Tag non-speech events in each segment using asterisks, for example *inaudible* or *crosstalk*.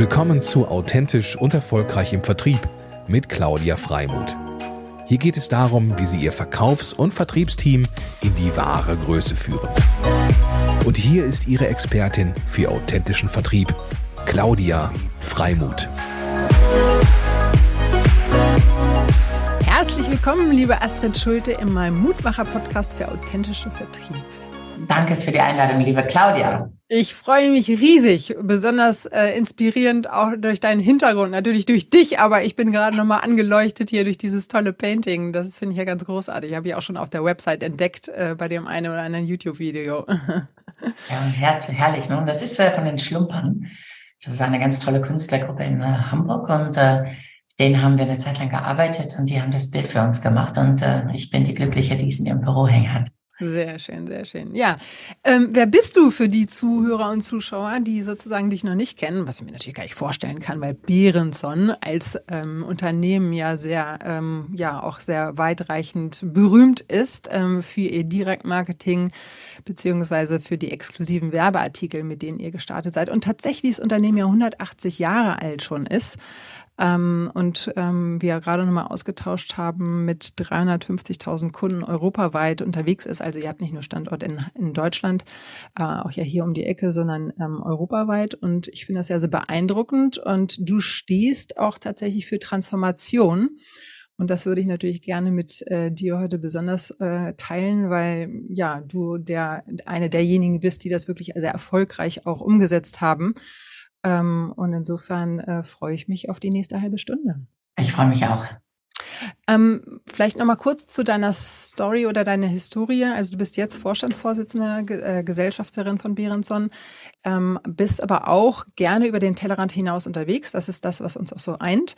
Willkommen zu Authentisch und Erfolgreich im Vertrieb mit Claudia Freimuth. Hier geht es darum, wie Sie Ihr Verkaufs- und Vertriebsteam in die wahre Größe führen. Und hier ist Ihre Expertin für authentischen Vertrieb, Claudia Freimuth. Herzlich willkommen, liebe Astrid Schulte, in meinem Mutmacher-Podcast für authentischen Vertrieb. Danke für die Einladung, liebe Claudia. Ich freue mich riesig, besonders äh, inspirierend auch durch deinen Hintergrund, natürlich durch dich, aber ich bin gerade nochmal angeleuchtet hier durch dieses tolle Painting. Das finde ich ja ganz großartig. Habe ich auch schon auf der Website entdeckt, äh, bei dem einen oder anderen YouTube-Video. *laughs* ja, herz, herrlich. Ne? Und das ist äh, von den Schlumpern. Das ist eine ganz tolle Künstlergruppe in äh, Hamburg und äh, denen haben wir eine Zeit lang gearbeitet und die haben das Bild für uns gemacht und äh, ich bin die Glückliche, die es in ihrem Büro hängen hat. Sehr schön, sehr schön. Ja, ähm, wer bist du für die Zuhörer und Zuschauer, die sozusagen dich noch nicht kennen, was ich mir natürlich gar nicht vorstellen kann, weil Behrenson als ähm, Unternehmen ja sehr, ähm, ja auch sehr weitreichend berühmt ist ähm, für ihr Direktmarketing beziehungsweise für die exklusiven Werbeartikel, mit denen ihr gestartet seid und tatsächlich das Unternehmen ja 180 Jahre alt schon ist ähm, und ähm, wir gerade nochmal ausgetauscht haben, mit 350.000 Kunden europaweit unterwegs ist. Also ihr habt nicht nur Standort in, in Deutschland, äh, auch ja hier um die Ecke, sondern ähm, europaweit. Und ich finde das ja sehr beeindruckend. Und du stehst auch tatsächlich für Transformation. Und das würde ich natürlich gerne mit äh, dir heute besonders äh, teilen, weil ja du der eine derjenigen bist, die das wirklich sehr erfolgreich auch umgesetzt haben. Ähm, und insofern äh, freue ich mich auf die nächste halbe Stunde. Ich freue mich auch. Ähm, vielleicht noch mal kurz zu deiner Story oder deiner Historie. Also du bist jetzt Vorstandsvorsitzende, äh, Gesellschafterin von Behrenson, ähm, bist aber auch gerne über den Tellerrand hinaus unterwegs. Das ist das, was uns auch so eint.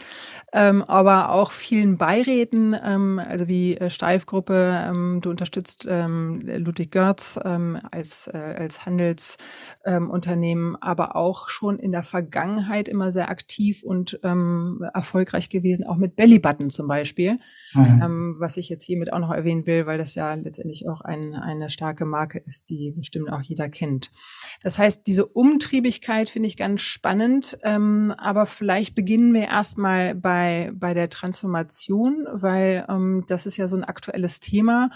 Ähm, aber auch vielen Beiräten, ähm, also wie äh, Steifgruppe. Ähm, du unterstützt ähm, Ludwig Görz ähm, als, äh, als Handelsunternehmen, aber auch schon in der Vergangenheit immer sehr aktiv und erfolgreich gewesen, auch mit Bellybutton zum Beispiel. Beispiel, mhm. ähm, was ich jetzt hiermit auch noch erwähnen will, weil das ja letztendlich auch ein, eine starke Marke ist, die bestimmt auch jeder kennt. Das heißt, diese Umtriebigkeit finde ich ganz spannend, ähm, aber vielleicht beginnen wir erstmal bei, bei der Transformation, weil ähm, das ist ja so ein aktuelles Thema.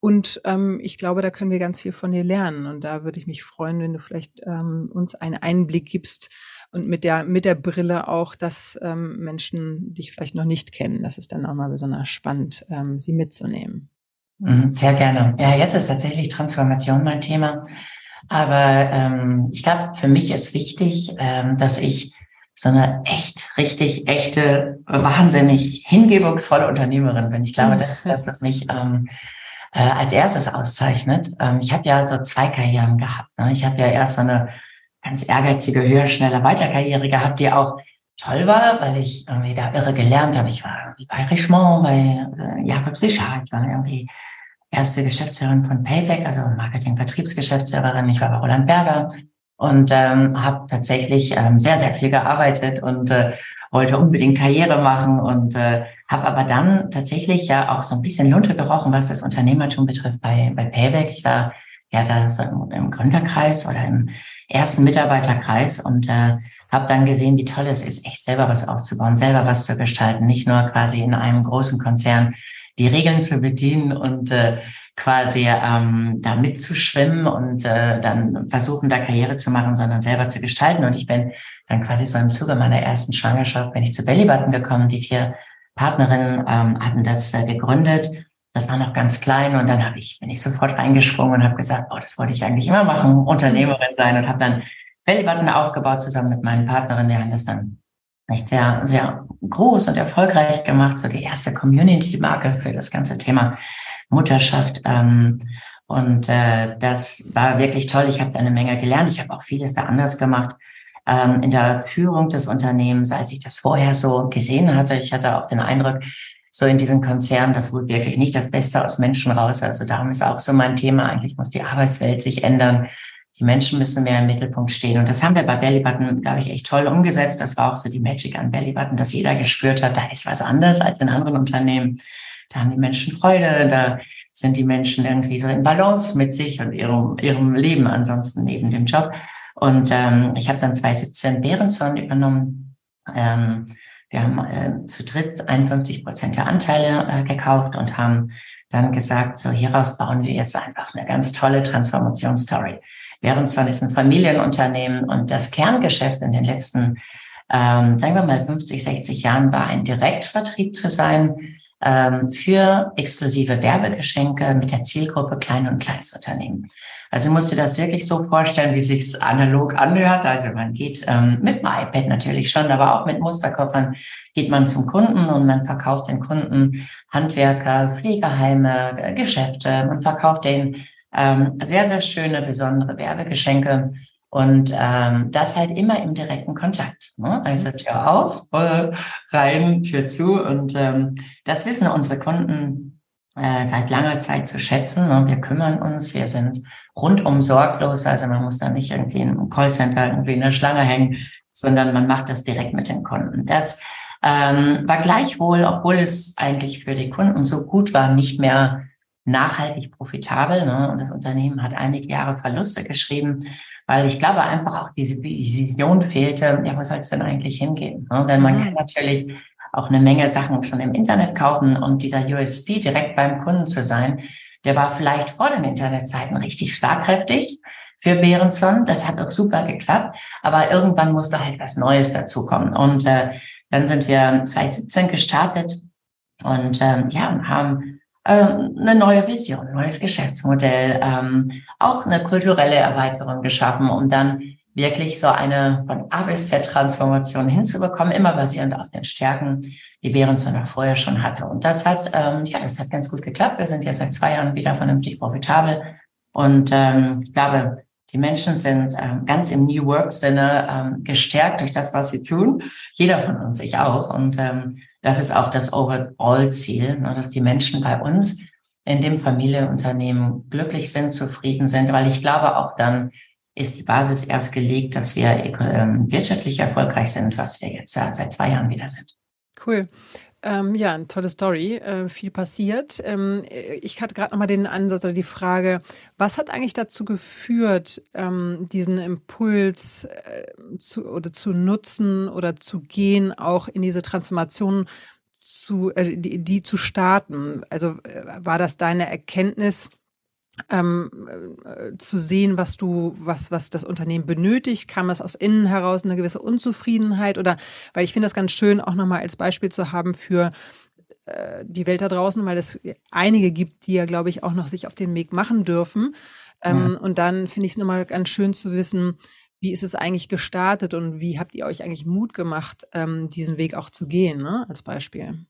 Und ähm, ich glaube, da können wir ganz viel von dir lernen. Und da würde ich mich freuen, wenn du vielleicht ähm, uns einen Einblick gibst, und mit der, mit der Brille auch, dass ähm, Menschen dich vielleicht noch nicht kennen. Das ist dann auch mal besonders spannend, ähm, sie mitzunehmen. Mhm, sehr gerne. Ja, jetzt ist tatsächlich Transformation mein Thema. Aber ähm, ich glaube, für mich ist wichtig, ähm, dass ich so eine echt, richtig, echte, wahnsinnig hingebungsvolle Unternehmerin bin. Ich glaube, das ist das, was mich ähm, äh, als erstes auszeichnet. Ähm, ich habe ja so zwei Karrieren gehabt. Ne? Ich habe ja erst so eine ganz ehrgeizige, höher, schneller Weiterkarriere gehabt, die auch toll war, weil ich irgendwie da irre gelernt habe. Ich war irgendwie bei Richemont, bei äh, Jakob Sicher, ich war irgendwie erste Geschäftsführerin von Payback, also Marketing-Vertriebsgeschäftsführerin. Ich war bei Roland Berger und ähm, habe tatsächlich ähm, sehr, sehr viel gearbeitet und äh, wollte unbedingt Karriere machen und äh, habe aber dann tatsächlich ja auch so ein bisschen Lunte gerochen, was das Unternehmertum betrifft bei, bei Payback. Ich war ja da im Gründerkreis oder im ersten Mitarbeiterkreis und äh, habe dann gesehen, wie toll es ist, echt selber was aufzubauen, selber was zu gestalten, nicht nur quasi in einem großen Konzern die Regeln zu bedienen und äh, quasi ähm, da mitzuschwimmen und äh, dann versuchen, da Karriere zu machen, sondern selber zu gestalten. Und ich bin dann quasi so im Zuge meiner ersten Schwangerschaft, bin ich zu Bellybutton gekommen. Die vier Partnerinnen ähm, hatten das äh, gegründet das war noch ganz klein und dann habe ich, bin ich sofort reingesprungen und habe gesagt, oh, das wollte ich eigentlich immer machen, Unternehmerin sein und habe dann Bellybutton aufgebaut zusammen mit meinen Partnerinnen. Wir haben das dann echt sehr, sehr groß und erfolgreich gemacht, so die erste Community-Marke für das ganze Thema Mutterschaft. Ähm, und äh, das war wirklich toll. Ich habe da eine Menge gelernt. Ich habe auch vieles da anders gemacht ähm, in der Führung des Unternehmens, als ich das vorher so gesehen hatte. Ich hatte auch den Eindruck, so in diesen Konzernen, das holt wirklich nicht das Beste aus Menschen raus. Also darum ist auch so mein Thema. Eigentlich muss die Arbeitswelt sich ändern. Die Menschen müssen mehr im Mittelpunkt stehen. Und das haben wir bei Bellybutton, glaube ich, echt toll umgesetzt. Das war auch so die Magic an Bellybutton, dass jeder gespürt hat, da ist was anders als in anderen Unternehmen. Da haben die Menschen Freude, da sind die Menschen irgendwie so in Balance mit sich und ihrem, ihrem Leben ansonsten neben dem Job. Und ähm, ich habe dann 2017 Behrenson übernommen. Ähm, wir haben äh, zu dritt 51 Prozent der Anteile äh, gekauft und haben dann gesagt, so hieraus bauen wir jetzt einfach eine ganz tolle Transformationsstory. Behrenson ist ein Familienunternehmen und das Kerngeschäft in den letzten, ähm, sagen wir mal 50, 60 Jahren war ein Direktvertrieb zu sein ähm, für exklusive Werbegeschenke mit der Zielgruppe Klein- und Kleinstunternehmen. Also musst du das wirklich so vorstellen, wie sich's analog anhört. Also man geht ähm, mit dem iPad natürlich schon, aber auch mit Musterkoffern geht man zum Kunden und man verkauft den Kunden Handwerker, Pflegeheime, Geschäfte. Man verkauft denen ähm, sehr, sehr schöne, besondere Werbegeschenke und ähm, das halt immer im direkten Kontakt. Ne? Also Tür auf, äh, rein, Tür zu. Und ähm, das wissen unsere Kunden äh, seit langer Zeit zu schätzen. Ne? Wir kümmern uns, wir sind rundum sorglos. Also man muss da nicht irgendwie im Callcenter irgendwie in der Schlange hängen, sondern man macht das direkt mit den Kunden. Das ähm, war gleichwohl, obwohl es eigentlich für die Kunden so gut war, nicht mehr nachhaltig profitabel. Ne? Und das Unternehmen hat einige Jahre Verluste geschrieben weil ich glaube einfach auch diese Vision fehlte, ja, wo soll es denn eigentlich hingehen? Ne? Denn man mhm. kann natürlich auch eine Menge Sachen schon im Internet kaufen und dieser USP direkt beim Kunden zu sein, der war vielleicht vor den Internetzeiten richtig schlagkräftig für Behrenson. Das hat auch super geklappt, aber irgendwann musste halt was Neues dazukommen. Und äh, dann sind wir 2017 gestartet und ähm, ja, haben eine neue Vision, neues Geschäftsmodell, ähm, auch eine kulturelle Erweiterung geschaffen, um dann wirklich so eine von A bis Z Transformation hinzubekommen, immer basierend auf den Stärken, die Behrenson auch vorher schon hatte. Und das hat, ähm, ja, das hat ganz gut geklappt. Wir sind ja seit zwei Jahren wieder vernünftig profitabel. Und ähm, ich glaube, die Menschen sind ähm, ganz im New Work-Sinne ähm, gestärkt durch das, was sie tun. Jeder von uns, ich auch. Und ähm, das ist auch das Overall-Ziel, ne, dass die Menschen bei uns in dem Familienunternehmen glücklich sind, zufrieden sind, weil ich glaube, auch dann ist die Basis erst gelegt, dass wir ähm, wirtschaftlich erfolgreich sind, was wir jetzt ja, seit zwei Jahren wieder sind. Cool. Ähm, ja, eine tolle Story, äh, viel passiert. Ähm, ich hatte gerade nochmal den Ansatz oder die Frage, was hat eigentlich dazu geführt, ähm, diesen Impuls äh, zu, oder zu nutzen oder zu gehen, auch in diese Transformation zu, äh, die, die zu starten? Also äh, war das deine Erkenntnis, ähm, äh, zu sehen, was du, was, was das Unternehmen benötigt? Kam es aus innen heraus eine gewisse Unzufriedenheit? Oder weil ich finde das ganz schön, auch nochmal als Beispiel zu haben für äh, die Welt da draußen, weil es einige gibt, die ja, glaube ich, auch noch sich auf den Weg machen dürfen. Ähm. Und dann finde ich es nochmal ganz schön zu wissen, wie ist es eigentlich gestartet und wie habt ihr euch eigentlich Mut gemacht, ähm, diesen Weg auch zu gehen, ne? als Beispiel?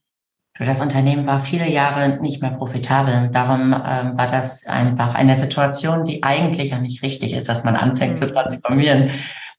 Das Unternehmen war viele Jahre nicht mehr profitabel. Darum ähm, war das einfach eine Situation, die eigentlich ja nicht richtig ist, dass man anfängt mhm. zu transformieren,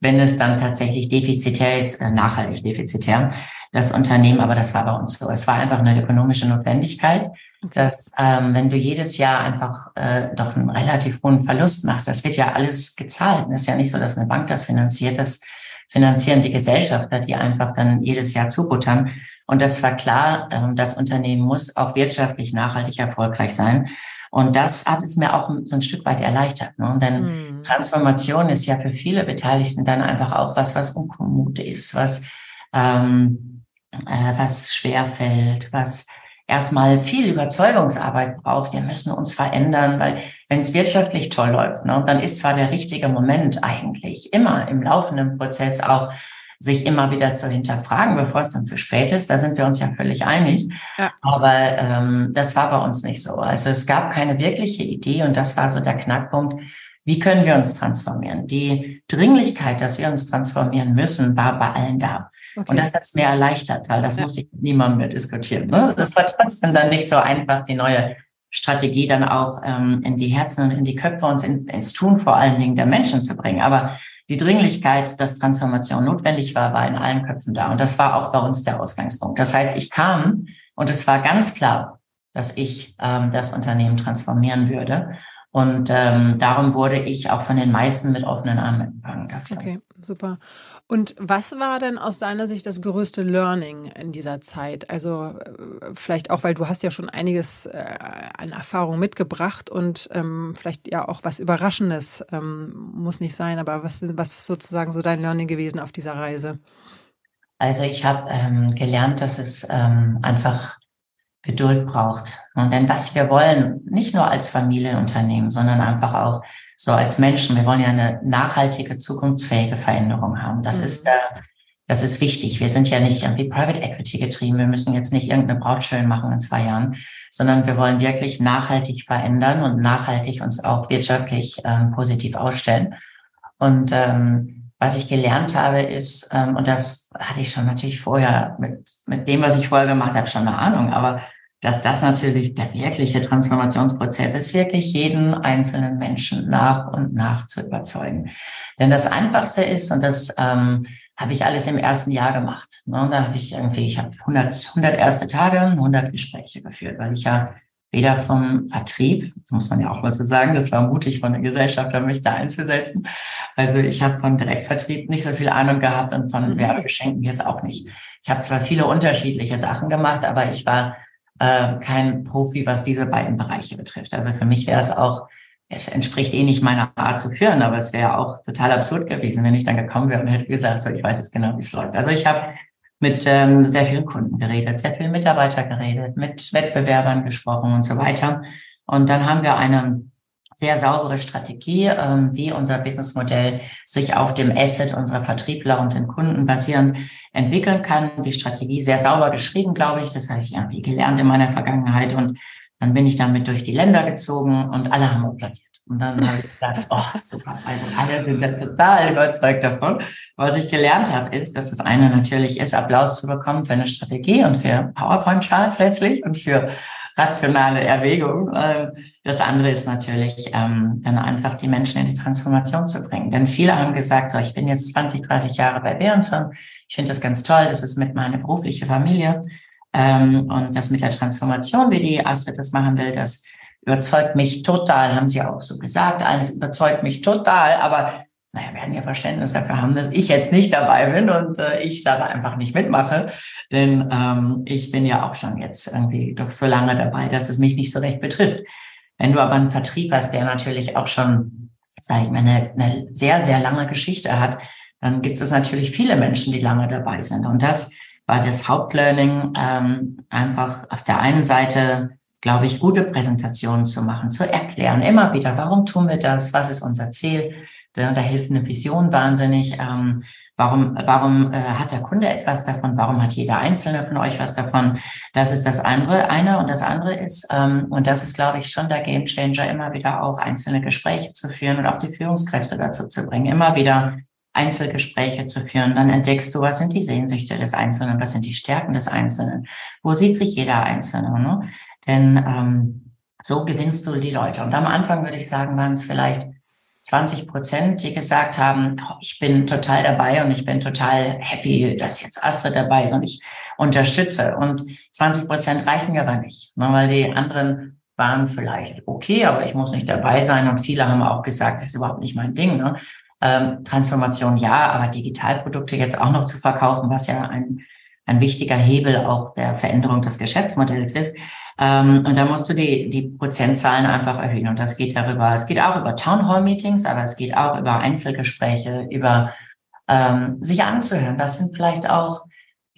wenn es dann tatsächlich defizitär ist, äh, nachhaltig defizitär, das Unternehmen. Aber das war bei uns so. Es war einfach eine ökonomische Notwendigkeit, dass ähm, wenn du jedes Jahr einfach äh, doch einen relativ hohen Verlust machst, das wird ja alles gezahlt. Es ist ja nicht so, dass eine Bank das finanziert. Das finanzieren die Gesellschafter, die einfach dann jedes Jahr zubuttern. Und das war klar, ähm, das Unternehmen muss auch wirtschaftlich nachhaltig erfolgreich sein. Und das hat es mir auch so ein Stück weit erleichtert. Ne? Denn mhm. Transformation ist ja für viele Beteiligten dann einfach auch was, was unkommut ist, was, ähm, äh, was schwer fällt, was erstmal viel Überzeugungsarbeit braucht. Wir müssen uns verändern, weil wenn es wirtschaftlich toll läuft, ne, dann ist zwar der richtige Moment eigentlich immer im laufenden Prozess auch sich immer wieder zu hinterfragen, bevor es dann zu spät ist. Da sind wir uns ja völlig einig. Ja. Aber ähm, das war bei uns nicht so. Also es gab keine wirkliche Idee und das war so der Knackpunkt. Wie können wir uns transformieren? Die Dringlichkeit, dass wir uns transformieren müssen, war bei allen da. Okay. Und das hat es mir erleichtert, weil das ja. muss ich mit niemandem mehr diskutieren. Ne? Das war trotzdem dann nicht so einfach, die neue Strategie dann auch ähm, in die Herzen und in die Köpfe und in, ins Tun vor allen Dingen der Menschen zu bringen. Aber die Dringlichkeit, dass Transformation notwendig war, war in allen Köpfen da. Und das war auch bei uns der Ausgangspunkt. Das heißt, ich kam und es war ganz klar, dass ich ähm, das Unternehmen transformieren würde. Und ähm, darum wurde ich auch von den meisten mit offenen Armen empfangen dafür. Okay, super. Und was war denn aus deiner Sicht das größte Learning in dieser Zeit? Also äh, vielleicht auch, weil du hast ja schon einiges äh, an Erfahrung mitgebracht und ähm, vielleicht ja auch was Überraschendes ähm, muss nicht sein, aber was, was ist sozusagen so dein Learning gewesen auf dieser Reise? Also ich habe ähm, gelernt, dass es ähm, einfach Geduld braucht. Und denn was wir wollen, nicht nur als Familienunternehmen, sondern einfach auch so als Menschen, wir wollen ja eine nachhaltige, zukunftsfähige Veränderung haben. Das mhm. ist, äh, das ist wichtig. Wir sind ja nicht irgendwie Private Equity getrieben. Wir müssen jetzt nicht irgendeine Braut schön machen in zwei Jahren, sondern wir wollen wirklich nachhaltig verändern und nachhaltig uns auch wirtschaftlich ähm, positiv ausstellen. Und ähm, was ich gelernt habe, ist, ähm, und das hatte ich schon natürlich vorher mit, mit dem, was ich vorher gemacht habe, schon eine Ahnung, aber dass das natürlich der wirkliche Transformationsprozess ist, wirklich jeden einzelnen Menschen nach und nach zu überzeugen. Denn das Einfachste ist, und das ähm, habe ich alles im ersten Jahr gemacht. Ne? Da habe ich irgendwie, ich habe 100, 100 erste Tage, 100 Gespräche geführt, weil ich ja weder vom Vertrieb, das muss man ja auch mal so sagen, das war mutig von der Gesellschaft, mich da einzusetzen. Also ich habe von Direktvertrieb nicht so viel Ahnung gehabt und von mhm. Werbegeschenken jetzt auch nicht. Ich habe zwar viele unterschiedliche Sachen gemacht, aber ich war äh, kein Profi, was diese beiden Bereiche betrifft. Also für mich wäre es auch, es entspricht eh nicht meiner Art zu führen, aber es wäre auch total absurd gewesen, wenn ich dann gekommen wäre und hätte gesagt, so ich weiß jetzt genau, wie es läuft. Also ich habe mit ähm, sehr vielen Kunden geredet, sehr vielen Mitarbeiter geredet, mit Wettbewerbern gesprochen und so weiter. Und dann haben wir eine sehr saubere Strategie, ähm, wie unser Businessmodell sich auf dem Asset unserer Vertriebler und den Kunden basierend entwickeln kann. Die Strategie sehr sauber geschrieben, glaube ich. Das habe ich irgendwie gelernt in meiner Vergangenheit. Und dann bin ich damit durch die Länder gezogen und alle haben applaudiert. Und dann habe ich gedacht, *laughs* oh, super. Also alle sind total überzeugt davon. Was ich gelernt habe, ist, dass das eine natürlich ist, Applaus zu bekommen für eine Strategie und für PowerPoint-Charts letztlich und für rationale Erwägung. Ähm, das andere ist natürlich, ähm, dann einfach die Menschen in die Transformation zu bringen. Denn viele haben gesagt, oh, ich bin jetzt 20, 30 Jahre bei Behrenson. Ich finde das ganz toll. Das ist mit meiner beruflichen Familie. Ähm, und das mit der Transformation, wie die Astrid das machen will, das überzeugt mich total, haben sie auch so gesagt. Alles überzeugt mich total, aber naja, werden ja Verständnis dafür haben, dass ich jetzt nicht dabei bin und äh, ich da einfach nicht mitmache. Denn ähm, ich bin ja auch schon jetzt irgendwie doch so lange dabei, dass es mich nicht so recht betrifft. Wenn du aber einen Vertrieb hast, der natürlich auch schon, sage ich mal, eine, eine sehr, sehr lange Geschichte hat, dann gibt es natürlich viele Menschen, die lange dabei sind. Und das war das Hauptlearning, ähm, einfach auf der einen Seite glaube ich, gute Präsentationen zu machen, zu erklären, immer wieder, warum tun wir das, was ist unser Ziel. Da, hilft eine Vision wahnsinnig. Ähm, warum warum äh, hat der Kunde etwas davon? Warum hat jeder Einzelne von euch was davon? Das ist das andere, eine. Und das andere ist, ähm, und das ist, glaube ich, schon der Gamechanger, immer wieder auch einzelne Gespräche zu führen und auch die Führungskräfte dazu zu bringen, immer wieder Einzelgespräche zu führen. Dann entdeckst du, was sind die Sehnsüchte des Einzelnen, was sind die Stärken des Einzelnen, wo sieht sich jeder Einzelne. Ne? Denn ähm, so gewinnst du die Leute. Und am Anfang würde ich sagen, waren es vielleicht 20 Prozent, die gesagt haben, oh, ich bin total dabei und ich bin total happy, dass jetzt Astrid dabei ist und ich unterstütze. Und 20 Prozent reichen aber nicht, ne, weil die anderen waren vielleicht okay, aber ich muss nicht dabei sein. Und viele haben auch gesagt, das ist überhaupt nicht mein Ding. Ne? Ähm, Transformation ja, aber Digitalprodukte jetzt auch noch zu verkaufen, was ja ein, ein wichtiger Hebel auch der Veränderung des Geschäftsmodells ist, ähm, und da musst du die, die Prozentzahlen einfach erhöhen. Und das geht darüber, es geht auch über Townhall-Meetings, aber es geht auch über Einzelgespräche, über ähm, sich anzuhören. Das sind vielleicht auch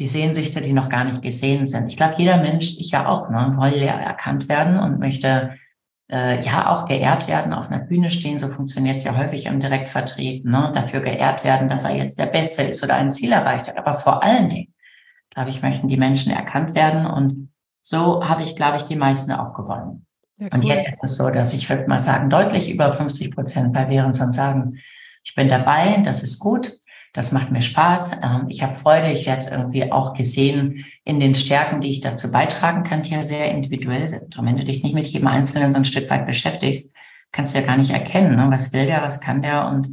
die Sehnsüchte, die noch gar nicht gesehen sind. Ich glaube, jeder Mensch, ich ja auch, ne, will ja erkannt werden und möchte äh, ja auch geehrt werden, auf einer Bühne stehen. So funktioniert es ja häufig im Direktvertrieb. Ne, dafür geehrt werden, dass er jetzt der Beste ist oder ein Ziel erreicht hat. Aber vor allen Dingen, glaube ich, möchten die Menschen erkannt werden und so habe ich, glaube ich, die meisten auch gewonnen. Ja, cool. Und jetzt ist es so, dass ich würde mal sagen, deutlich über 50 Prozent bei Behrenson sagen, ich bin dabei, das ist gut, das macht mir Spaß, ähm, ich habe Freude, ich werde irgendwie auch gesehen in den Stärken, die ich dazu beitragen kann, die ja sehr individuell sind. Und wenn du dich nicht mit jedem Einzelnen so ein Stück weit beschäftigst, kannst du ja gar nicht erkennen, ne? was will der, was kann der und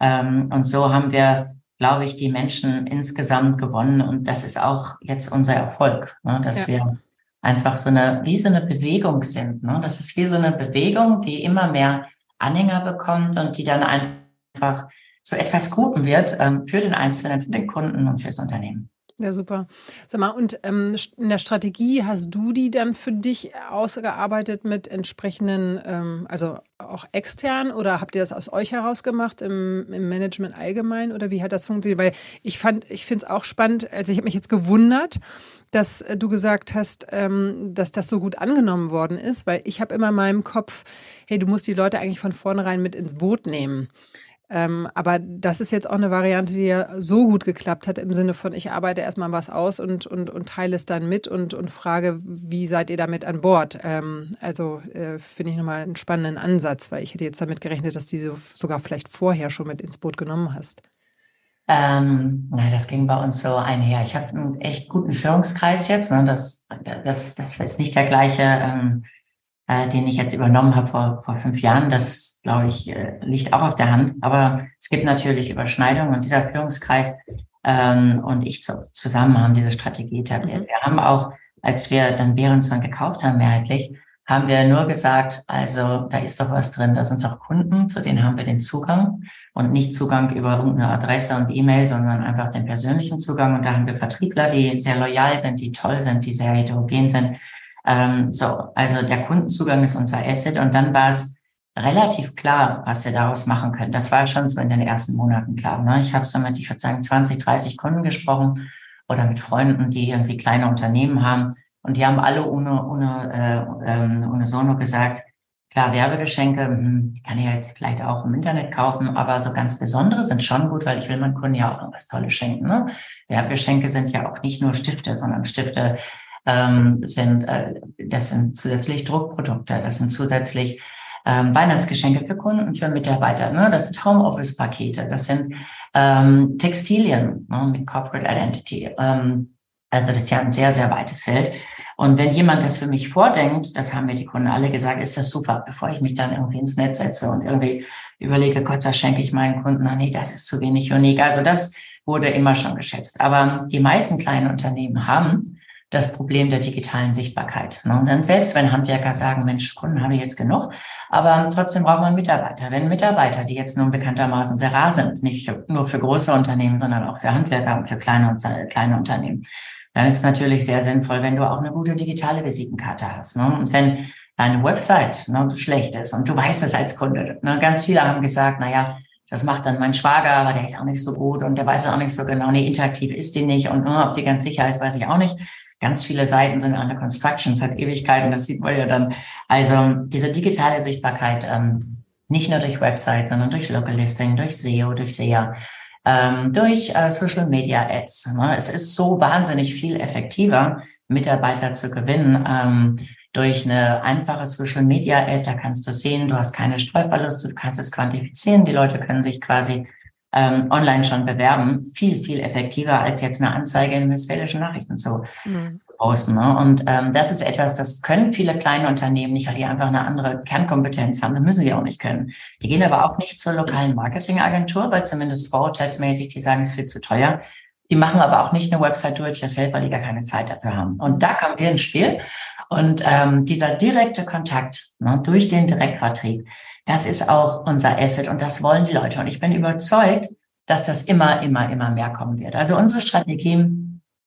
ähm, und so haben wir, glaube ich, die Menschen insgesamt gewonnen und das ist auch jetzt unser Erfolg, ne? dass ja. wir einfach so eine, wie so eine Bewegung sind. Ne? Das ist wie so eine Bewegung, die immer mehr Anhänger bekommt und die dann einfach zu etwas Gutem wird ähm, für den Einzelnen, für den Kunden und fürs Unternehmen. Ja, super. Sag mal, und ähm, in der Strategie hast du die dann für dich ausgearbeitet mit entsprechenden, ähm, also auch extern oder habt ihr das aus euch heraus gemacht im, im Management allgemein oder wie hat das funktioniert? Weil ich fand, ich finde es auch spannend, also ich habe mich jetzt gewundert, dass äh, du gesagt hast, ähm, dass das so gut angenommen worden ist, weil ich habe immer in meinem Kopf, hey, du musst die Leute eigentlich von vornherein mit ins Boot nehmen. Ähm, aber das ist jetzt auch eine Variante, die ja so gut geklappt hat, im Sinne von, ich arbeite erstmal was aus und, und, und teile es dann mit und, und frage, wie seid ihr damit an Bord? Ähm, also äh, finde ich nochmal einen spannenden Ansatz, weil ich hätte jetzt damit gerechnet, dass du sogar vielleicht vorher schon mit ins Boot genommen hast. Ähm, na, das ging bei uns so einher. Ich habe einen echt guten Führungskreis jetzt. Ne? Das, das, das ist nicht der gleiche ähm, äh, den ich jetzt übernommen habe vor, vor fünf Jahren. Das, glaube ich, äh, liegt auch auf der Hand. Aber es gibt natürlich Überschneidungen und dieser Führungskreis ähm, und ich zu, zusammen haben diese Strategie etabliert. Mhm. Wir haben auch, als wir dann Behrenson gekauft haben, mehrheitlich, haben wir nur gesagt, also da ist doch was drin, da sind doch Kunden, zu denen haben wir den Zugang und nicht Zugang über irgendeine Adresse und E-Mail, sondern einfach den persönlichen Zugang. Und da haben wir Vertriebler, die sehr loyal sind, die toll sind, die sehr heterogen sind. Ähm, so, also der Kundenzugang ist unser Asset und dann war es relativ klar, was wir daraus machen können. Das war schon so in den ersten Monaten klar. Ne? Ich habe so mit, ich würde sagen, 20, 30 Kunden gesprochen oder mit Freunden, die irgendwie kleine Unternehmen haben. Und die haben alle ohne, ohne, äh, ähm, ohne Sono gesagt, klar, Werbegeschenke, hm, kann ich jetzt vielleicht auch im Internet kaufen, aber so ganz besondere sind schon gut, weil ich will meinen Kunden ja auch irgendwas Tolles schenken. Ne? Werbegeschenke sind ja auch nicht nur Stifte, sondern Stifte ähm, sind, äh, das sind zusätzlich Druckprodukte, das sind zusätzlich ähm, Weihnachtsgeschenke für Kunden, für Mitarbeiter, ne? das sind Homeoffice-Pakete, das sind ähm, Textilien ne? mit Corporate Identity. Ähm, also das ist ja ein sehr, sehr weites Feld. Und wenn jemand das für mich vordenkt, das haben mir die Kunden alle gesagt, ist das super, bevor ich mich dann irgendwie ins Netz setze und irgendwie überlege, Gott, was schenke ich meinen Kunden? Ah, nee, das ist zu wenig unique. Also das wurde immer schon geschätzt. Aber die meisten kleinen Unternehmen haben das Problem der digitalen Sichtbarkeit. Ne? Und dann selbst wenn Handwerker sagen, Mensch, Kunden habe ich jetzt genug, aber trotzdem braucht man Mitarbeiter. Wenn Mitarbeiter, die jetzt nun bekanntermaßen sehr rar sind, nicht nur für große Unternehmen, sondern auch für Handwerker und für kleine, kleine Unternehmen, dann ist es natürlich sehr sinnvoll, wenn du auch eine gute digitale Visitenkarte hast. Ne? Und wenn deine Website ne, schlecht ist und du weißt es als Kunde. Ne? Ganz viele haben gesagt, na ja, das macht dann mein Schwager, aber der ist auch nicht so gut und der weiß auch nicht so genau, nee, interaktiv ist die nicht und oh, ob die ganz sicher ist, weiß ich auch nicht. Ganz viele Seiten sind under construction, hat Ewigkeiten, das sieht man ja dann. Also diese digitale Sichtbarkeit, ähm, nicht nur durch Website, sondern durch Local Listing, durch SEO, durch SEA, ähm, durch äh, Social Media Ads. Ne? Es ist so wahnsinnig viel effektiver, Mitarbeiter zu gewinnen. Ähm, durch eine einfache Social Media Ad, da kannst du sehen, du hast keine Streuverluste, du kannst es quantifizieren, die Leute können sich quasi ähm, online schon bewerben, viel, viel effektiver als jetzt eine Anzeige in westfälischen Nachrichten zu mhm. posten. Ne? Und ähm, das ist etwas, das können viele kleine Unternehmen nicht, weil die einfach eine andere Kernkompetenz haben. Das müssen sie auch nicht können. Die gehen aber auch nicht zur lokalen Marketingagentur, weil zumindest vorurteilsmäßig, die sagen, es ist viel zu teuer. Die machen aber auch nicht eine Website durch yourself, weil die gar keine Zeit dafür haben. Und da kommen wir ins Spiel. Und ähm, dieser direkte Kontakt ne, durch den Direktvertrieb, das ist auch unser Asset und das wollen die Leute. Und ich bin überzeugt, dass das immer, immer, immer mehr kommen wird. Also unsere Strategie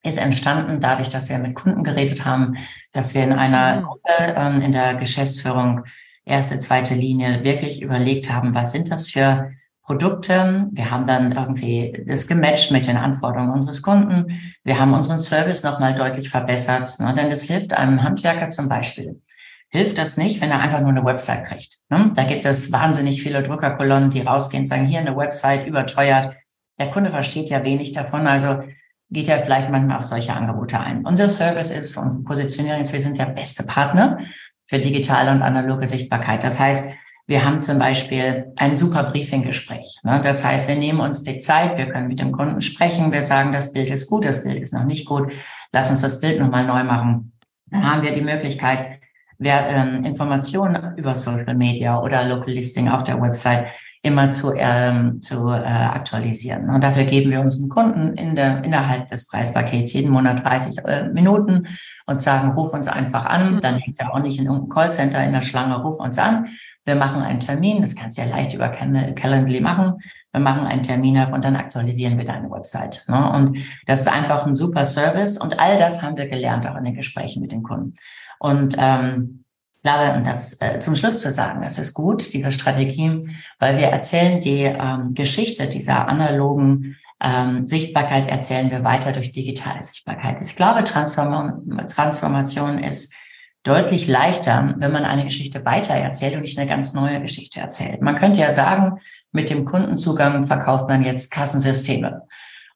ist entstanden dadurch, dass wir mit Kunden geredet haben, dass wir in einer mhm. Gruppe ähm, in der Geschäftsführung erste, zweite Linie wirklich überlegt haben, was sind das für Produkte. Wir haben dann irgendwie das gematcht mit den Anforderungen unseres Kunden. Wir haben unseren Service nochmal deutlich verbessert. Ne? Denn es hilft einem Handwerker zum Beispiel, hilft das nicht, wenn er einfach nur eine Website kriegt. Ne? Da gibt es wahnsinnig viele Druckerkolonnen, die rausgehen und sagen, hier eine Website überteuert. Der Kunde versteht ja wenig davon, also geht er vielleicht manchmal auf solche Angebote ein. Unser Service ist, unsere Positionierung ist, wir sind der beste Partner für digitale und analoge Sichtbarkeit. Das heißt, wir haben zum Beispiel ein super Briefinggespräch. Ne? Das heißt, wir nehmen uns die Zeit, wir können mit dem Kunden sprechen, wir sagen, das Bild ist gut, das Bild ist noch nicht gut, lass uns das Bild nochmal neu machen. Dann haben wir die Möglichkeit, wer, ähm, Informationen über Social Media oder Local Listing auf der Website immer zu, ähm, zu äh, aktualisieren. Und dafür geben wir unseren Kunden in der, innerhalb des Preispakets jeden Monat 30 äh, Minuten und sagen, ruf uns einfach an. Mhm. Dann hängt er auch nicht in irgendeinem Callcenter in der Schlange, ruf uns an. Wir machen einen Termin, das kannst du ja leicht über Calendly machen. Wir machen einen Termin ab und dann aktualisieren wir deine Website. Ne? Und das ist einfach ein super Service und all das haben wir gelernt auch in den Gesprächen mit den Kunden. Und ähm, glaube, um das äh, zum Schluss zu sagen, das ist gut, diese Strategie, weil wir erzählen die ähm, Geschichte dieser analogen ähm, Sichtbarkeit erzählen wir weiter durch digitale Sichtbarkeit. Ich glaube, Transform Transformation ist deutlich leichter, wenn man eine Geschichte weiter erzählt und nicht eine ganz neue Geschichte erzählt. Man könnte ja sagen, mit dem Kundenzugang verkauft man jetzt Kassensysteme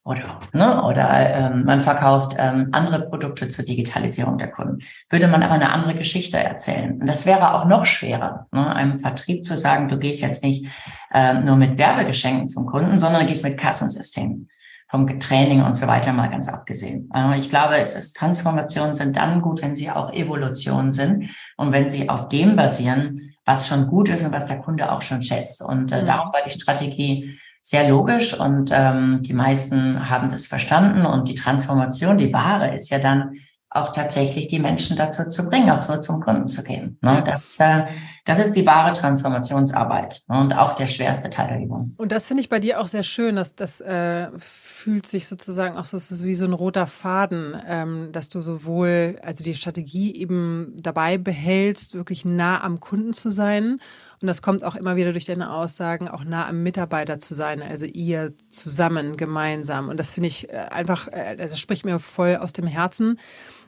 oder, ne, oder ähm, man verkauft ähm, andere Produkte zur Digitalisierung der Kunden. Würde man aber eine andere Geschichte erzählen. Und das wäre auch noch schwerer, ne, einem Vertrieb zu sagen, du gehst jetzt nicht ähm, nur mit Werbegeschenken zum Kunden, sondern gehst mit Kassensystemen vom Training und so weiter mal ganz abgesehen. Äh, ich glaube, es ist Transformationen sind dann gut, wenn sie auch Evolutionen sind und wenn sie auf dem basieren, was schon gut ist und was der Kunde auch schon schätzt. Und äh, mhm. darum war die Strategie sehr logisch und ähm, die meisten haben das verstanden und die Transformation, die wahre, ist ja dann auch tatsächlich die Menschen dazu zu bringen, auch so zum Kunden zu gehen. Ne? Das, äh, das ist die wahre Transformationsarbeit ne? und auch der schwerste Teil der Übung. Und das finde ich bei dir auch sehr schön, dass das äh, fühlt sich sozusagen auch so, so wie so ein roter Faden, ähm, dass du sowohl also die Strategie eben dabei behältst, wirklich nah am Kunden zu sein. Und das kommt auch immer wieder durch deine Aussagen, auch nah am Mitarbeiter zu sein, also ihr zusammen, gemeinsam. Und das finde ich äh, einfach, äh, das spricht mir voll aus dem Herzen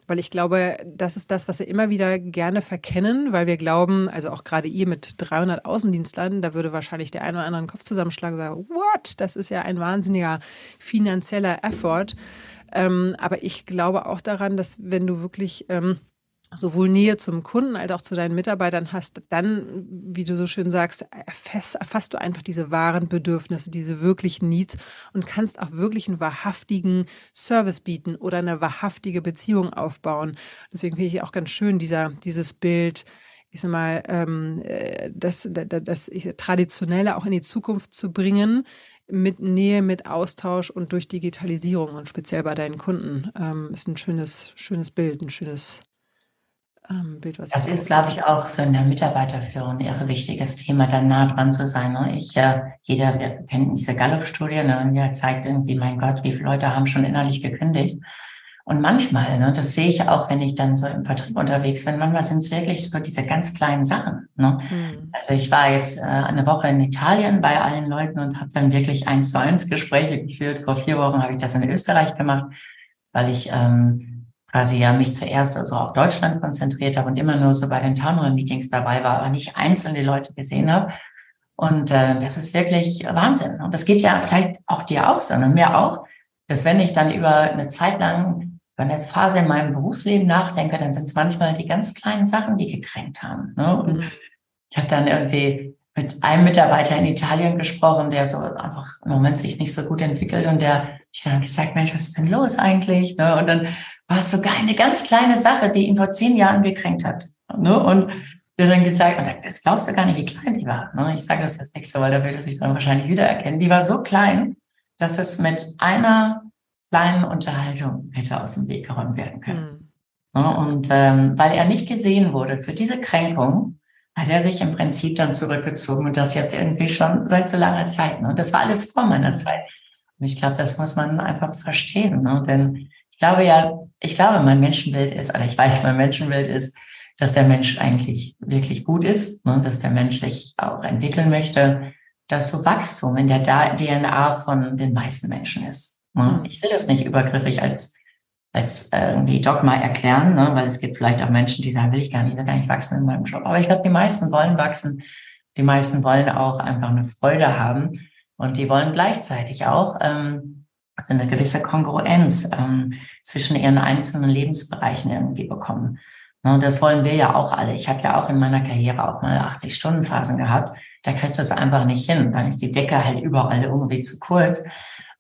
weil ich glaube, das ist das, was wir immer wieder gerne verkennen, weil wir glauben, also auch gerade ihr mit 300 Außendienstlern, da würde wahrscheinlich der eine oder andere den Kopf zusammenschlagen und sagen, what, das ist ja ein wahnsinniger finanzieller Effort. Ähm, aber ich glaube auch daran, dass wenn du wirklich ähm, sowohl Nähe zum Kunden als auch zu deinen Mitarbeitern hast, dann, wie du so schön sagst, erfasst, erfasst du einfach diese wahren Bedürfnisse, diese wirklichen Needs und kannst auch wirklich einen wahrhaftigen Service bieten oder eine wahrhaftige Beziehung aufbauen. Deswegen finde ich auch ganz schön dieser, dieses Bild, ich sag mal, ähm, äh, das, das, das Traditionelle auch in die Zukunft zu bringen, mit Nähe, mit Austausch und durch Digitalisierung und speziell bei deinen Kunden, ähm, ist ein schönes, schönes Bild, ein schönes ähm, Bild, was Das ist, glaube ich, auch so in der Mitarbeiterführung ein irre wichtiges Thema, da nah dran zu sein. Ne? Ich, äh, jeder, wir kennen diese Gallup-Studie, ne? Und der zeigt irgendwie, mein Gott, wie viele Leute haben schon innerlich gekündigt. Und manchmal, ne, das sehe ich auch, wenn ich dann so im Vertrieb unterwegs bin, manchmal sind es wirklich so diese ganz kleinen Sachen. Ne? Mhm. Also ich war jetzt äh, eine Woche in Italien bei allen Leuten und habe dann wirklich eins zu eins Gespräche geführt. Vor vier Wochen habe ich das in Österreich gemacht, weil ich ähm, quasi ja mich zuerst also auf Deutschland konzentriert habe und immer nur so bei den Townhall-Meetings dabei war, aber nicht einzelne Leute gesehen habe. Und äh, das ist wirklich Wahnsinn. Und das geht ja vielleicht auch dir auch so, und mir auch, dass wenn ich dann über eine Zeit lang, über eine Phase in meinem Berufsleben nachdenke, dann sind es manchmal die ganz kleinen Sachen, die gekränkt haben. Ne? Und mhm. ich habe dann irgendwie mit einem Mitarbeiter in Italien gesprochen, der so einfach im Moment sich nicht so gut entwickelt und der ich dann gesagt, Mensch, was ist denn los eigentlich? Ne? Und dann war es sogar eine ganz kleine Sache, die ihn vor zehn Jahren gekränkt hat. Ne? Und der dann gesagt, und das glaubst du gar nicht, wie klein die war. Ne? Ich sage das jetzt nicht so, weil da wird er sich dann wahrscheinlich wiedererkennen. Die war so klein, dass das mit einer kleinen Unterhaltung hätte aus dem Weg geräumt werden können. Mhm. Ne? Und ähm, weil er nicht gesehen wurde für diese Kränkung, hat er sich im Prinzip dann zurückgezogen und das jetzt irgendwie schon seit so langer Zeit. Ne? Und das war alles vor meiner Zeit. Und ich glaube, das muss man einfach verstehen. Ne? Denn ich glaube ja, ich glaube, mein Menschenbild ist, oder ich weiß, mein Menschenbild ist, dass der Mensch eigentlich wirklich gut ist, ne? dass der Mensch sich auch entwickeln möchte, dass so Wachstum in der DNA von den meisten Menschen ist. Ne? Mhm. Ich will das nicht übergriffig als, als äh, irgendwie Dogma erklären, ne? weil es gibt vielleicht auch Menschen, die sagen, will ich gar nicht, will gar nicht wachsen in meinem Job. Aber ich glaube, die meisten wollen wachsen. Die meisten wollen auch einfach eine Freude haben. Und die wollen gleichzeitig auch ähm, also eine gewisse Kongruenz ähm, zwischen ihren einzelnen Lebensbereichen irgendwie bekommen. Und das wollen wir ja auch alle. Ich habe ja auch in meiner Karriere auch mal 80-Stunden-Phasen gehabt. Da kriegst du es einfach nicht hin. Dann ist die Decke halt überall irgendwie zu kurz.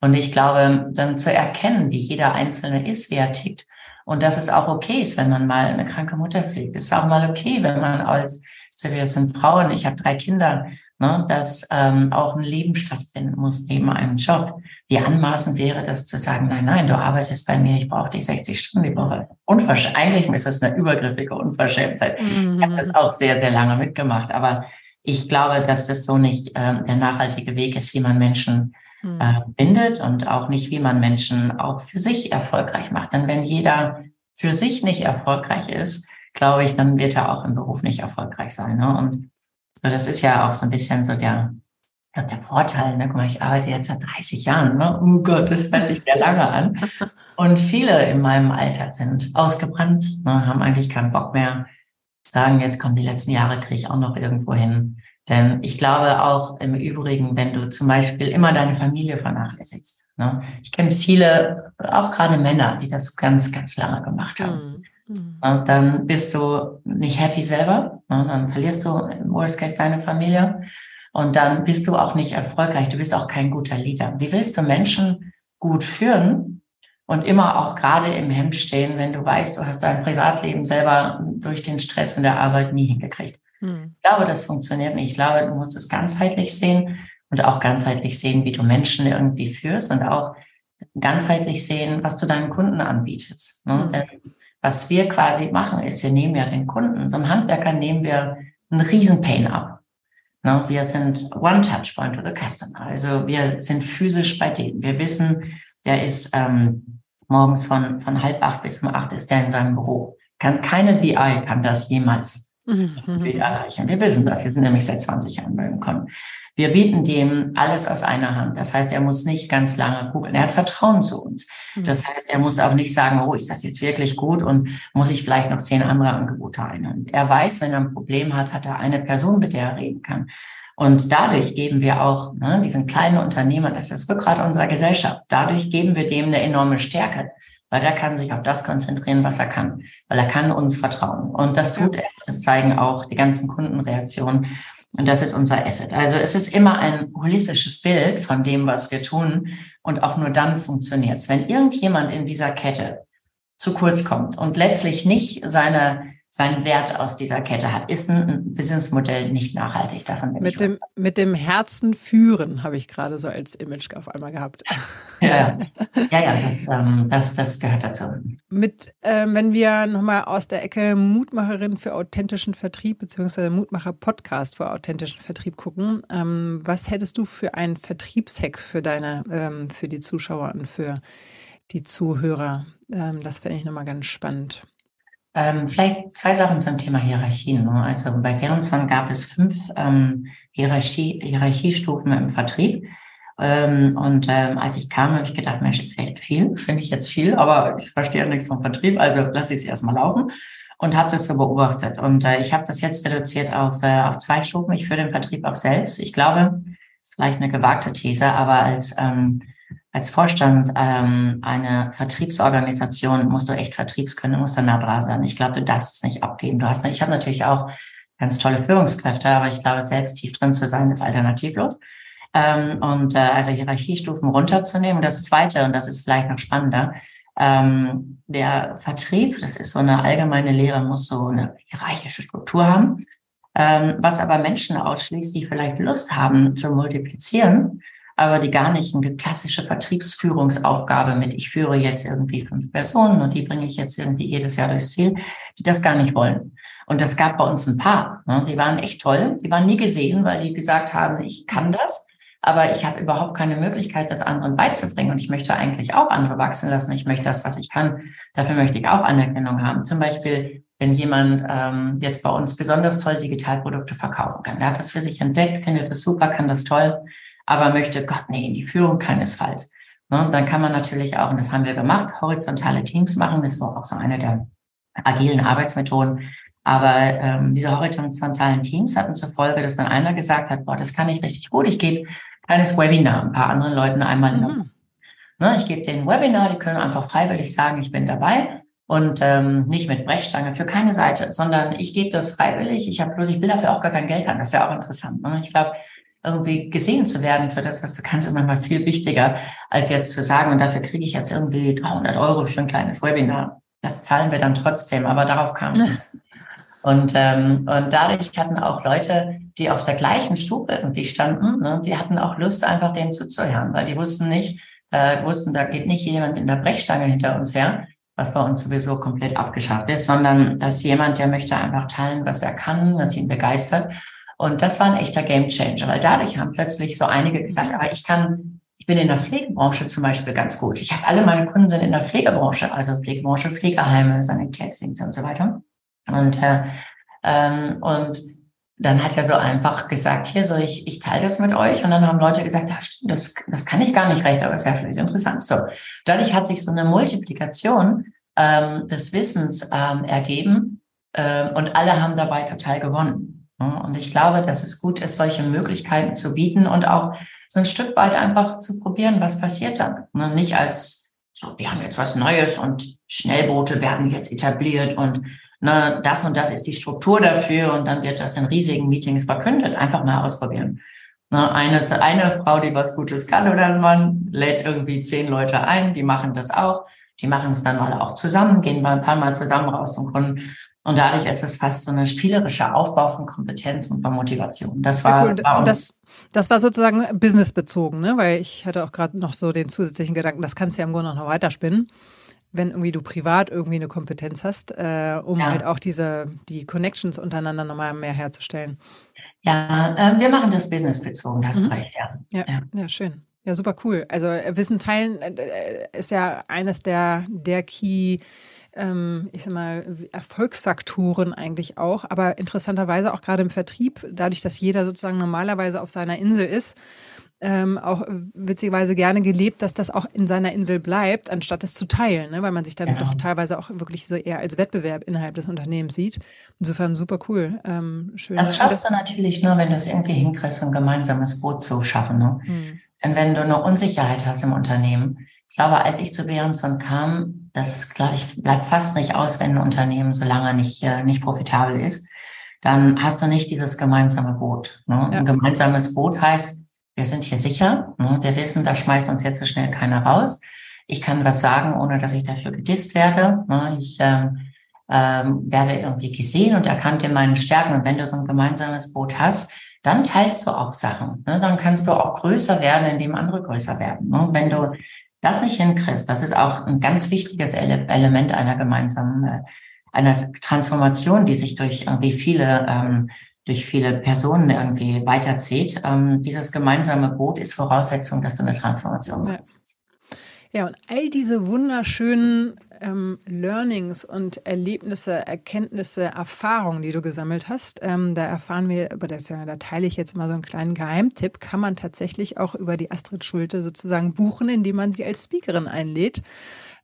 Und ich glaube, dann zu erkennen, wie jeder Einzelne ist, wie er tickt. Und dass es auch okay ist, wenn man mal eine kranke Mutter pflegt. Es ist auch mal okay, wenn man als, wir sind Frauen, ich habe drei Kinder, ne, dass ähm, auch ein Leben stattfinden muss neben einem Job. Wie anmaßend wäre das zu sagen, nein, nein, du arbeitest bei mir, ich brauche dich 60 Stunden die Woche. Unversch Eigentlich ist das eine übergriffige Unverschämtheit. Mhm. Ich habe das auch sehr, sehr lange mitgemacht. Aber ich glaube, dass das so nicht äh, der nachhaltige Weg ist, wie man Menschen äh, bindet und auch nicht, wie man Menschen auch für sich erfolgreich macht. Denn wenn jeder für sich nicht erfolgreich ist, glaube ich, dann wird er auch im Beruf nicht erfolgreich sein. Ne? Und so, das ist ja auch so ein bisschen so der, der Vorteil. Ne? Guck mal, ich arbeite jetzt seit 30 Jahren. Ne? Oh Gott, das hört sich sehr lange an. *laughs* Und viele in meinem Alter sind ausgebrannt, ne? haben eigentlich keinen Bock mehr, sagen, jetzt kommen die letzten Jahre, kriege ich auch noch irgendwo hin. Denn ich glaube auch im Übrigen, wenn du zum Beispiel immer deine Familie vernachlässigst. Ne? Ich kenne viele, auch gerade Männer, die das ganz, ganz lange gemacht haben. Mhm. Und dann bist du nicht happy selber. Ne? Dann verlierst du im Worst Case deine Familie. Und dann bist du auch nicht erfolgreich. Du bist auch kein guter Leader. Wie willst du Menschen gut führen und immer auch gerade im Hemd stehen, wenn du weißt, du hast dein Privatleben selber durch den Stress in der Arbeit nie hingekriegt? Hm. Ich glaube, das funktioniert nicht. Ich glaube, du musst es ganzheitlich sehen und auch ganzheitlich sehen, wie du Menschen irgendwie führst und auch ganzheitlich sehen, was du deinen Kunden anbietest. Ne? Mhm. Denn was wir quasi machen, ist, wir nehmen ja den Kunden. So einem Handwerker nehmen wir einen Riesenpain ab. Ne? Wir sind One-Touch-Point to the Customer. Also wir sind physisch bei denen. Wir wissen, der ist ähm, morgens von, von halb acht bis um acht ist der in seinem Büro. Kann, keine BI kann das jemals mhm. erreichen. Wir wissen das. Wir sind nämlich seit 20 Jahren bei Kunden. Wir bieten dem alles aus einer Hand. Das heißt, er muss nicht ganz lange googeln. Er hat Vertrauen zu uns. Mhm. Das heißt, er muss auch nicht sagen, oh, ist das jetzt wirklich gut und muss ich vielleicht noch zehn andere Angebote einholen. Er weiß, wenn er ein Problem hat, hat er eine Person, mit der er reden kann. Und dadurch geben wir auch ne, diesen kleinen Unternehmern, das ist das Rückgrat unserer Gesellschaft, dadurch geben wir dem eine enorme Stärke weil er kann sich auf das konzentrieren, was er kann, weil er kann uns vertrauen. Und das tut er. Das zeigen auch die ganzen Kundenreaktionen. Und das ist unser Asset. Also es ist immer ein holistisches Bild von dem, was wir tun. Und auch nur dann funktioniert es. Wenn irgendjemand in dieser Kette zu kurz kommt und letztlich nicht seine seinen Wert aus dieser Kette hat, ist ein Businessmodell nicht nachhaltig. Davon bin mit ich dem Mit dem Herzen führen habe ich gerade so als Image auf einmal gehabt. *laughs* Ja, ja, ja das, ähm, das, das gehört dazu. Mit, äh, wenn wir nochmal aus der Ecke Mutmacherin für authentischen Vertrieb beziehungsweise Mutmacher-Podcast für authentischen Vertrieb gucken, ähm, was hättest du für einen Vertriebshack für deine, ähm, für die Zuschauer und für die Zuhörer? Ähm, das fände ich nochmal ganz spannend. Ähm, vielleicht zwei Sachen zum Thema Hierarchien. Ne? Also bei Berenson gab es fünf ähm, Hierarchie, Hierarchiestufen im Vertrieb. Ähm, und ähm, als ich kam, habe ich gedacht, Mensch, jetzt echt viel, finde ich jetzt viel, aber ich verstehe nichts vom Vertrieb, also lasse ich es erstmal laufen und habe das so beobachtet. Und äh, ich habe das jetzt reduziert auf, äh, auf zwei Stufen. Ich führe den Vertrieb auch selbst. Ich glaube, ist vielleicht eine gewagte These, aber als ähm, als Vorstand ähm, einer Vertriebsorganisation musst du echt Vertriebskönnen, musst da nah dran sein. Ich glaube, du darfst es nicht abgeben. Du hast, ich habe natürlich auch ganz tolle Führungskräfte, aber ich glaube, selbst tief drin zu sein, ist alternativlos. Ähm, und äh, also Hierarchiestufen runterzunehmen. Das Zweite, und das ist vielleicht noch spannender, ähm, der Vertrieb, das ist so eine allgemeine Lehre, muss so eine hierarchische Struktur haben. Ähm, was aber Menschen ausschließt, die vielleicht Lust haben zu multiplizieren, aber die gar nicht eine klassische Vertriebsführungsaufgabe mit, ich führe jetzt irgendwie fünf Personen und die bringe ich jetzt irgendwie jedes Jahr durchs Ziel, die das gar nicht wollen. Und das gab bei uns ein paar. Ne? Die waren echt toll. Die waren nie gesehen, weil die gesagt haben, ich kann das, aber ich habe überhaupt keine Möglichkeit, das anderen beizubringen. Und ich möchte eigentlich auch andere wachsen lassen. Ich möchte das, was ich kann. Dafür möchte ich auch Anerkennung haben. Zum Beispiel, wenn jemand ähm, jetzt bei uns besonders toll Digitalprodukte verkaufen kann. Der hat das für sich entdeckt, findet das super, kann das toll aber möchte, Gott, nee, in die Führung keinesfalls. Ne? Dann kann man natürlich auch, und das haben wir gemacht, horizontale Teams machen. Das ist auch so eine der agilen Arbeitsmethoden. Aber ähm, diese horizontalen Teams hatten zur Folge, dass dann einer gesagt hat, boah, das kann ich richtig gut. Ich gebe kleines Webinar ein paar anderen Leuten einmal mhm. Ne, ich gebe denen Webinar, die können einfach freiwillig sagen, ich bin dabei und ähm, nicht mit Brechstange für keine Seite, sondern ich gebe das freiwillig. Ich habe bloß, ich will dafür auch gar kein Geld haben. Das ist ja auch interessant. Ne? Ich glaube, irgendwie gesehen zu werden für das, was du kannst, ist manchmal viel wichtiger, als jetzt zu sagen, und dafür kriege ich jetzt irgendwie 300 Euro für ein kleines Webinar. Das zahlen wir dann trotzdem, aber darauf kam es. *laughs* Und, ähm, und dadurch hatten auch Leute, die auf der gleichen Stufe irgendwie standen, ne, die hatten auch Lust, einfach dem zuzuhören, weil die wussten nicht, äh, wussten, da geht nicht jemand in der Brechstange hinter uns her, was bei uns sowieso komplett abgeschafft ist, sondern dass jemand, der möchte einfach teilen, was er kann, was ihn begeistert Und das war ein echter Game Changer, weil dadurch haben plötzlich so einige gesagt, aber ich kann, ich bin in der Pflegebranche zum Beispiel ganz gut. Ich habe alle meine Kunden sind in der Pflegebranche, also Pflegebranche, Pflegeheime, Sanitätsdienste und so weiter. Und, äh, ähm, und dann hat er so einfach gesagt, hier, so ich, ich teile das mit euch. Und dann haben Leute gesagt, ja, das, das kann ich gar nicht recht, aber ist ja vielleicht interessant. So, dadurch hat sich so eine Multiplikation ähm, des Wissens ähm, ergeben ähm, und alle haben dabei total gewonnen. Und ich glaube, dass es gut ist, solche Möglichkeiten zu bieten und auch so ein Stück weit einfach zu probieren, was passiert dann. Und nicht als so, wir haben jetzt was Neues und Schnellboote werden jetzt etabliert und ne, das und das ist die Struktur dafür und dann wird das in riesigen Meetings verkündet. Einfach mal ausprobieren. Ne, eine, eine Frau, die was Gutes kann oder ein Mann, lädt irgendwie zehn Leute ein, die machen das auch. Die machen es dann mal auch zusammen, gehen mal ein paar Mal zusammen raus zum Kunden. Und dadurch ist es fast so eine spielerische Aufbau von Kompetenz und von Motivation. Das war, ja, cool. war uns das, das war sozusagen businessbezogen, ne? weil ich hatte auch gerade noch so den zusätzlichen Gedanken, das kannst du ja im Grunde noch weiterspinnen wenn irgendwie du privat irgendwie eine Kompetenz hast, äh, um ja. halt auch diese, die Connections untereinander nochmal mehr herzustellen. Ja, äh, wir machen das businessbezogen, hast mhm. recht, ja. ja. Ja, ja. schön. Ja, super cool. Also äh, Wissen teilen äh, ist ja eines der, der Key, ähm, ich sag mal, Erfolgsfaktoren eigentlich auch, aber interessanterweise auch gerade im Vertrieb, dadurch, dass jeder sozusagen normalerweise auf seiner Insel ist, ähm, auch witzigerweise gerne gelebt, dass das auch in seiner Insel bleibt, anstatt es zu teilen, ne? weil man sich dann ja. doch teilweise auch wirklich so eher als Wettbewerb innerhalb des Unternehmens sieht. Insofern super cool. Ähm, schön. Das schaffst du natürlich nur, wenn du es irgendwie hinkriegst, ein gemeinsames Boot zu schaffen. Ne? Hm. Denn wenn du eine Unsicherheit hast im Unternehmen, ich glaube, als ich zu Behrenson kam, das glaube ich, bleibt fast nicht aus, wenn ein Unternehmen so lange nicht, äh, nicht profitabel ist, dann hast du nicht dieses gemeinsame Boot. Ne? Ja. Ein gemeinsames Boot heißt, wir sind hier sicher. Ne? Wir wissen, da schmeißt uns jetzt so schnell keiner raus. Ich kann was sagen, ohne dass ich dafür gedisst werde. Ne? Ich ähm, ähm, werde irgendwie gesehen und erkannt in meinen Stärken. Und wenn du so ein gemeinsames Boot hast, dann teilst du auch Sachen. Ne? Dann kannst du auch größer werden, indem andere größer werden. Ne? Wenn du das nicht hinkriegst, das ist auch ein ganz wichtiges Ele Element einer gemeinsamen, äh, einer Transformation, die sich durch irgendwie viele ähm, durch viele Personen irgendwie weiterzieht. Ähm, dieses gemeinsame Boot ist Voraussetzung, dass du eine Transformation machst. Ja. ja, und all diese wunderschönen ähm, Learnings und Erlebnisse, Erkenntnisse, Erfahrungen, die du gesammelt hast, ähm, da erfahren wir, über das ja, da teile ich jetzt mal so einen kleinen Geheimtipp, kann man tatsächlich auch über die Astrid Schulte sozusagen buchen, indem man sie als Speakerin einlädt.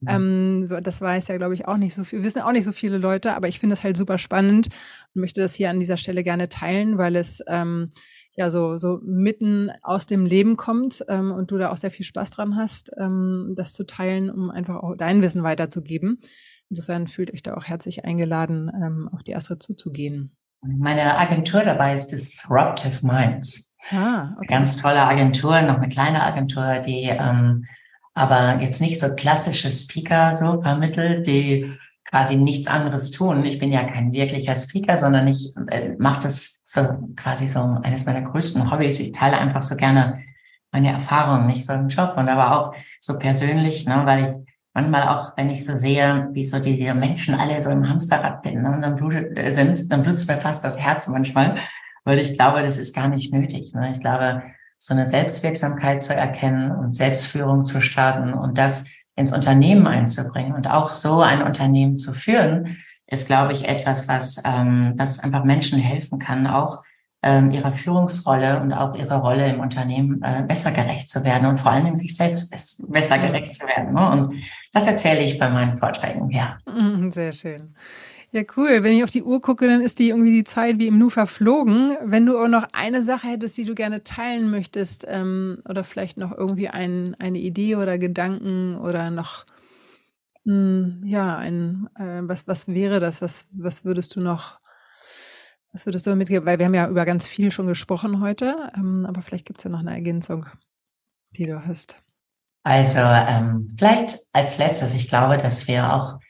Ähm, das weiß ja, glaube ich, auch nicht so viel, wissen auch nicht so viele Leute, aber ich finde es halt super spannend und möchte das hier an dieser Stelle gerne teilen, weil es ähm, ja so, so mitten aus dem Leben kommt ähm, und du da auch sehr viel Spaß dran hast, ähm, das zu teilen, um einfach auch dein Wissen weiterzugeben. Insofern fühlt euch da auch herzlich eingeladen, ähm, auf die Astrid zuzugehen. Meine Agentur dabei ist Disruptive Minds. Ah, okay. Ganz tolle Agentur, noch eine kleine Agentur, die ähm, aber jetzt nicht so klassische Speaker so vermittelt, die quasi nichts anderes tun. Ich bin ja kein wirklicher Speaker, sondern ich äh, mache das so quasi so eines meiner größten Hobbys. Ich teile einfach so gerne meine Erfahrungen, nicht so im Job und aber auch so persönlich, ne, weil ich manchmal auch, wenn ich so sehe, wie so die, die Menschen alle so im Hamsterrad bin, ne, und dann blutet, äh, sind, dann blutet mir fast das Herz manchmal, weil ich glaube, das ist gar nicht nötig. Ne. Ich glaube, so eine Selbstwirksamkeit zu erkennen und Selbstführung zu starten und das ins Unternehmen einzubringen und auch so ein Unternehmen zu führen, ist, glaube ich, etwas, was, ähm, was einfach Menschen helfen kann, auch ähm, ihrer Führungsrolle und auch ihrer Rolle im Unternehmen äh, besser gerecht zu werden und vor allen Dingen sich selbst besser gerecht zu werden. Ne? Und das erzähle ich bei meinen Vorträgen, ja. Sehr schön. Ja, cool. Wenn ich auf die Uhr gucke, dann ist die irgendwie die Zeit wie im Nu verflogen. Wenn du auch noch eine Sache hättest, die du gerne teilen möchtest, ähm, oder vielleicht noch irgendwie ein, eine Idee oder Gedanken oder noch, mh, hm, ja, ein, äh, was, was wäre das? Was, was würdest du noch, was würdest du mitgeben? Weil wir haben ja über ganz viel schon gesprochen heute, ähm, aber vielleicht gibt es ja noch eine Ergänzung, die du hast. Also ähm, vielleicht als letztes, ich glaube, dass wir auch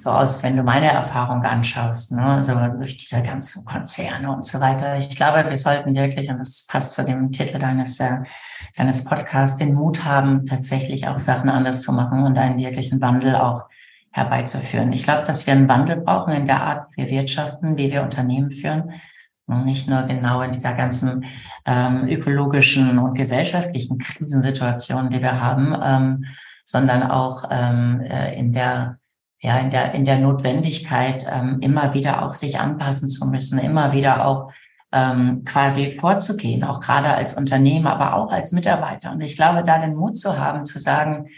so aus, wenn du meine Erfahrung anschaust, ne, so durch diese ganzen Konzerne und so weiter. Ich glaube, wir sollten wirklich, und das passt zu dem Titel deines, äh, deines Podcasts, den Mut haben, tatsächlich auch Sachen anders zu machen und einen wirklichen Wandel auch herbeizuführen. Ich glaube, dass wir einen Wandel brauchen in der Art, wie wir wirtschaften, wie wir Unternehmen führen. Und nicht nur genau in dieser ganzen ähm, ökologischen und gesellschaftlichen Krisensituation, die wir haben, ähm, sondern auch ähm, äh, in der ja in der in der Notwendigkeit ähm, immer wieder auch sich anpassen zu müssen, immer wieder auch ähm, quasi vorzugehen, auch gerade als Unternehmer, aber auch als Mitarbeiter. Und ich glaube, da den Mut zu haben, zu sagen,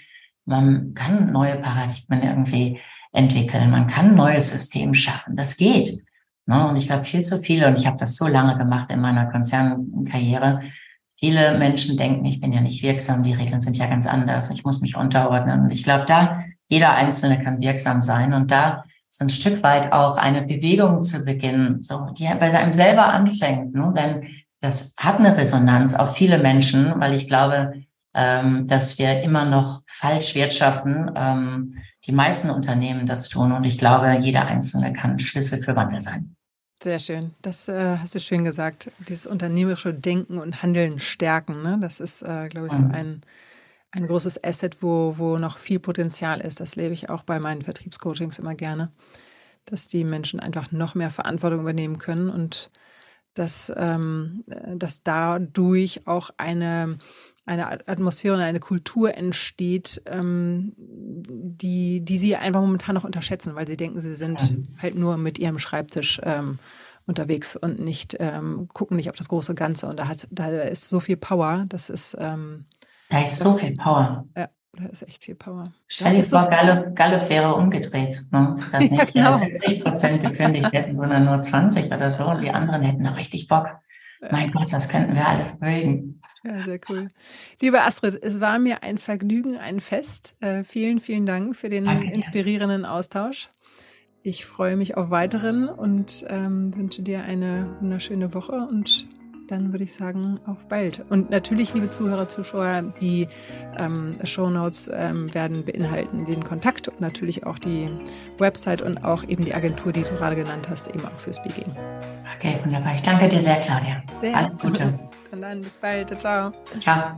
man kann neue Paradigmen irgendwie entwickeln, man kann ein neues System schaffen, das geht. Ne? Und ich glaube, viel zu viele, und ich habe das so lange gemacht in meiner Konzernkarriere, viele Menschen denken, ich bin ja nicht wirksam, die Regeln sind ja ganz anders, ich muss mich unterordnen. Und ich glaube, da jeder Einzelne kann wirksam sein und da so ein Stück weit auch eine Bewegung zu beginnen, so die bei einem selber anfängt, ne? denn das hat eine Resonanz auf viele Menschen, weil ich glaube, ähm, dass wir immer noch falsch wirtschaften. Ähm, die meisten Unternehmen das tun und ich glaube, jeder Einzelne kann Schlüssel für Wandel sein. Sehr schön. Das äh, hast du schön gesagt. Dieses unternehmerische Denken und Handeln stärken. Ne? Das ist, äh, glaube ich, so mhm. ein ein großes Asset, wo, wo noch viel Potenzial ist. Das lebe ich auch bei meinen Vertriebscoachings immer gerne, dass die Menschen einfach noch mehr Verantwortung übernehmen können und dass, ähm, dass dadurch auch eine, eine Atmosphäre und eine Kultur entsteht, ähm, die, die sie einfach momentan noch unterschätzen, weil sie denken, sie sind mhm. halt nur mit ihrem Schreibtisch ähm, unterwegs und nicht ähm, gucken nicht auf das große Ganze. Und da, hat, da ist so viel Power, das ist ähm, da ist so viel Power. Ja, da ist echt viel Power. Stell dir vor, Gallup, Gallup wäre umgedreht. Ne? Dass nicht ja, genau. 70 Prozent gekündigt hätten, sondern nur 20 oder so. Und die anderen hätten noch richtig Bock. Mein Gott, das könnten wir alles bilden. Ja, sehr cool. Liebe Astrid, es war mir ein Vergnügen, ein Fest. Äh, vielen, vielen Dank für den Danke inspirierenden Austausch. Ich freue mich auf weiteren und ähm, wünsche dir eine wunderschöne Woche und dann würde ich sagen, auf bald. Und natürlich, liebe Zuhörer, Zuschauer, die ähm, Show Notes ähm, werden beinhalten den Kontakt und natürlich auch die Website und auch eben die Agentur, die du gerade genannt hast, eben auch für Speaking. Okay, wunderbar. Ich danke dir sehr, Claudia. Sehr. Alles Gute. Und dann bis bald. Ciao. Ciao.